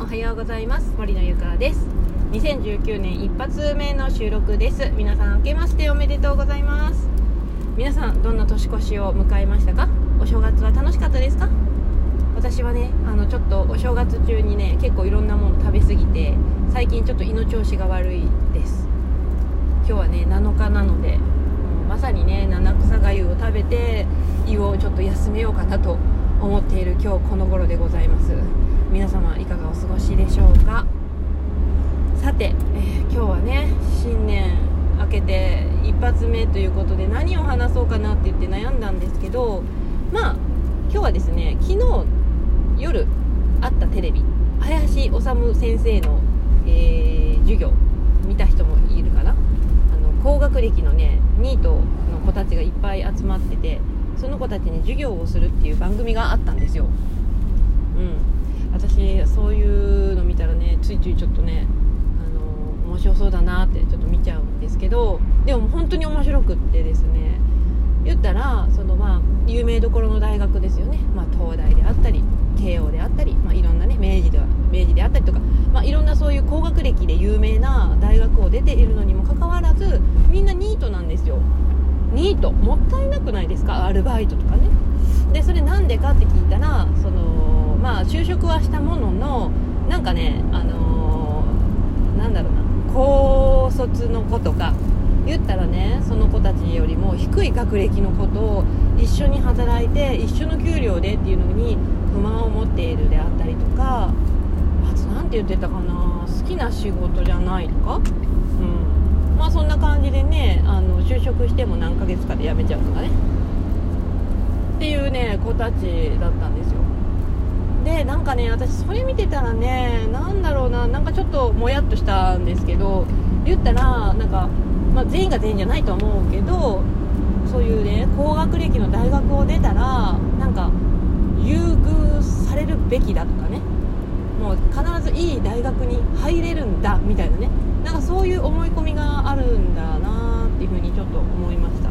んおはようございます。森のゆかです。2019年一発目の収録です。皆さん明けましておめでとうございます。皆さんどんな年越しを迎えましたか？お正月は楽しかったですか？私はねあのちょっとお正月中にね結構いろんなもの食べ過ぎて最近ちょっと胃の調子が悪いです。今日はね7日なのでまさにね七草がゆを食べて胃をちょっと休めようかなと思っている今日この頃でございます。皆様いかがお過ごしでしょうか？さて、えー、今日はね新年明けて一発目ということで何を話そうかなって言って悩んだんですけどまあ今日はですね昨日夜あったテレビ林修先生の、えー、授業見た人もいるかな？あの高学歴のねニートの子たちがいっぱい集まっててその子たちに授業をするっていう番組があったんですよ。うん。私そういうの見たらねついついちょっとねあの面白そうだなってちょっと見ちゃうんですけどでも本当に面白くってですね言ったらそのまあ有名どころの大学ですよね、まあ、東大であったり慶応であったり、まあ、いろんなね明治では明治であったりとか、まあ、いろんなそういう高学歴で有名な大学を出ているのにもかかわらずみんなニートなんですよ。ニートもったいなくないですか？アルバイトとかね。でそれなんでかって聞いたらそのまあ就職はしたもののなんかねあのー、なんだろうな。高卒の子とか言ったらねその子たちよりも低い学歴の子と一緒に働いて一緒の給料でっていうのに不満を持っているであったりとかあと何て言ってたかな好きな仕事じゃないとか？まあそんな感じでねあの就職しても何ヶ月かで辞めちゃうとかね。っていうね子たちだったんですよ。でなんかね私それ見てたらね何だろうななんかちょっともやっとしたんですけど言ったらなんか、まあ、全員が全員じゃないとは思うけどそういうね高学歴の大学を出たらなんか優遇されるべきだとかね。もう必ずいい大学に入れるんだみたいなね。なんかそういう思い込みがあるんだなっていうふうにちょっと思いました。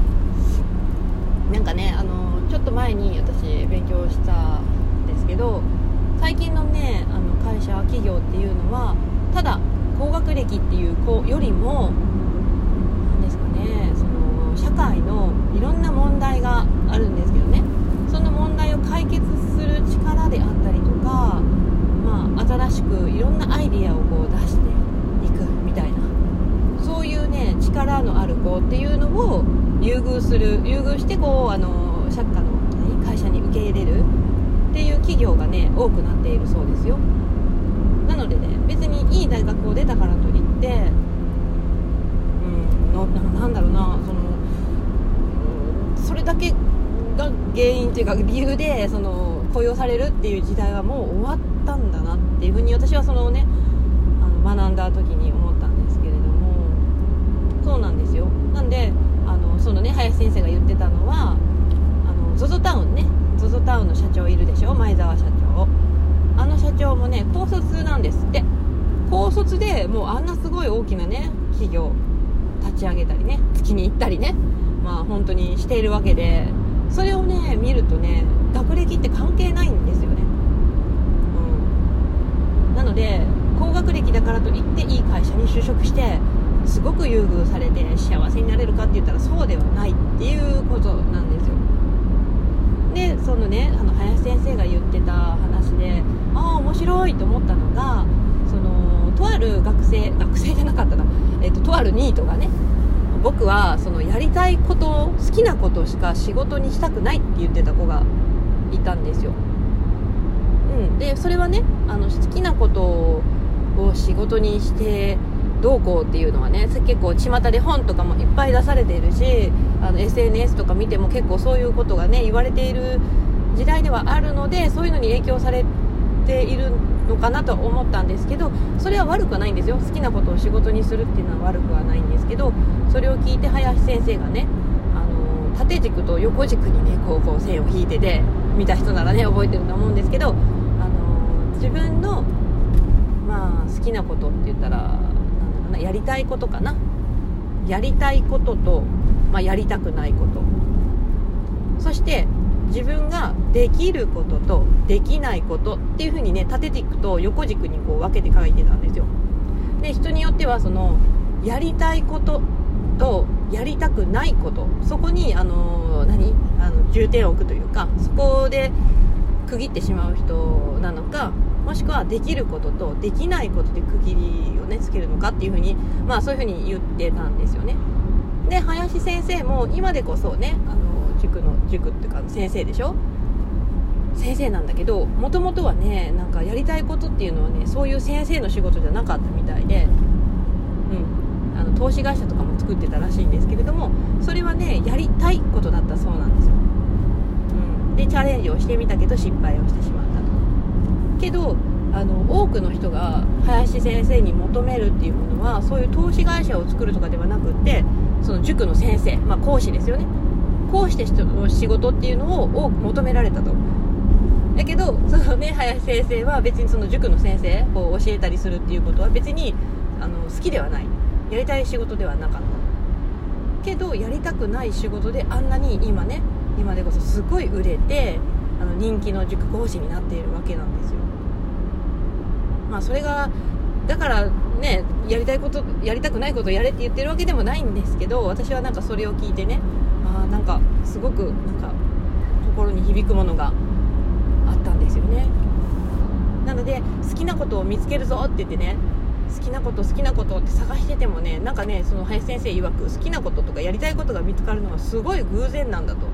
なんかねあのちょっと前に私勉強したんですけど最近のねあの会社企業っていうのはただ高学歴っていう子よりも何ですかねその社会のいろんな問題があるんですけどねその問題を解決する力であったりとか、まあ、新しくいろんなアイディアをこう出してね力のある子っていうのを優遇する優遇してこうあの社会の会社に受け入れるっていう企業がね多くなっているそうですよ。なのでね別にいい大学を出たからといってうんのなんだろうなそのそれだけが原因っていうか理由でその雇用されるっていう時代はもう終わったんだなっていうふうに私はそのねあの学んだ時に思ったんですけれどそうなんですよなんであのそのね林先生が言ってたのはあの ZOZO タウンね ZOZO タウンの社長いるでしょ？前澤社長。あの社長もね高卒なんですって。高卒でもうあんなすごい大きなね企業立ち上げたりね月に行ったりね。まあ本当にしているわけで。それをね見るとね学歴って関係ないんですよね。うん。なので高学歴だからといっていい会社に就職してすごく優遇されて幸せになれるかって言ったらそうではないっていうことなんですよ。でそのねあの林先生が言ってた話でああ面白いと思ったのがそのとある学生学生じゃなかったな、えっと、とあるニートがね僕はそのやりたいこと好きなことしか仕事にしたくないって言ってた子がいたんですよ、うん、でそれはねあの好きなことを仕事にしてどうこうっていうのはね結構巷で本とかもいっぱい出されているしあの SNS とか見ても結構そういうことがね言われている時代ではあるのでそういうのに影響されているのかなと思ったんですけどそれは悪くはないんですよ。好きなことを仕事にするっていうのは悪くはないんですけどそれを聞いて林先生がねあの縦軸と横軸にねこうこう線を引いてて見た人ならね覚えてると思うんですけどあの自分のまあ好きなことって言ったらなやりたいことかな？やりたいことと、まあ、やりたくないこと。そして自分ができることとできないことっていう風にね立てていくと横軸にこう分けて書いてたんですよ。で人によってはそのやりたいこととやりたくないこと。そこにあの何？あの重点を置くというかそこで区切ってしまう人なのかもしくはできることとできないことで区切りをねつけるのかっていうふうにまあそういうふうに言ってたんですよね。で林先生も今でこそねあの塾の塾っていうか先生でしょ？先生なんだけどもともとはねなんかやりたいことっていうのはねそういう先生の仕事じゃなかったみたいでうん。あの投資会社とかも作ってたらしいんですけれどもそれはねやりたいことだったそうなんですよ、うん、でチャレンジをしてみたけど失敗をしてしまった。とけどあの多くの人が林先生に求めるっていうものはそういう投資会社を作るとかではなくってその塾の先生、まあ、講師ですよね。講師としての仕事っていうのを多く求められたと。だけどそのね林先生は別にその塾の先生を教えたりするっていうことは別にあの好きではない。やりたい仕事ではなかった。けどやりたくない仕事であんなに今ね今でこそすごい売れてあの人気の塾講師になっているわけなんですよ。まあそれがだからねやりたいことやりたくないことをやれって言ってるわけでもないんですけど私はなんかそれを聞いてねあなんかすごくなんか心に響くものがあったんですよね。なので好きなことを見つけるぞって言ってね好きなこと好きなことって探しててもねなんかねその林先生曰く好きなこととかやりたいことが見つかるのはすごい偶然なんだと。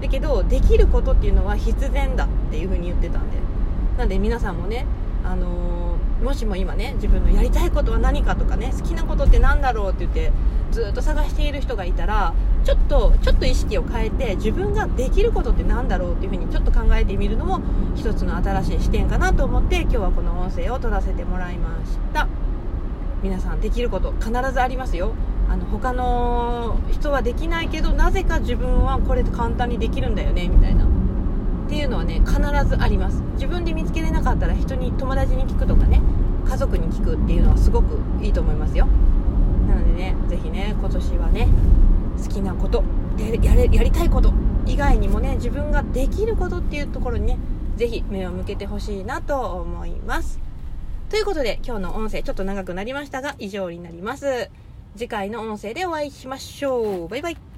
だけどできることっていうのは必然だっていう風に言ってたんで。なんで皆さんもねあのー、もしも今ね自分のやりたいことは何かとかね好きなことって何だろうって言ってずっと探している人がいたらちょっとちょっと意識を変えて自分ができることって何だろうっていう風にちょっと考えてみるのも一つの新しい視点かなと思って今日はこの音声を取らせてもらいました。皆さんできること必ずありますよ。あの他の人はできないけどなぜか自分はこれ簡単にできるんだよねみたいな。っていうのはね必ずあります。自分で見つけれなかったら人に友達に聞くとかね家族に聞くっていうのはすごくいいと思いますよ。なのでね是非ね今年はね好きなことでやれやりたいこと以外にもね自分ができることっていうところにね是非目を向けてほしいなと思います。ということで今日の音声ちょっと長くなりましたが以上になります。次回の音声でお会いしましょう。バイバイ。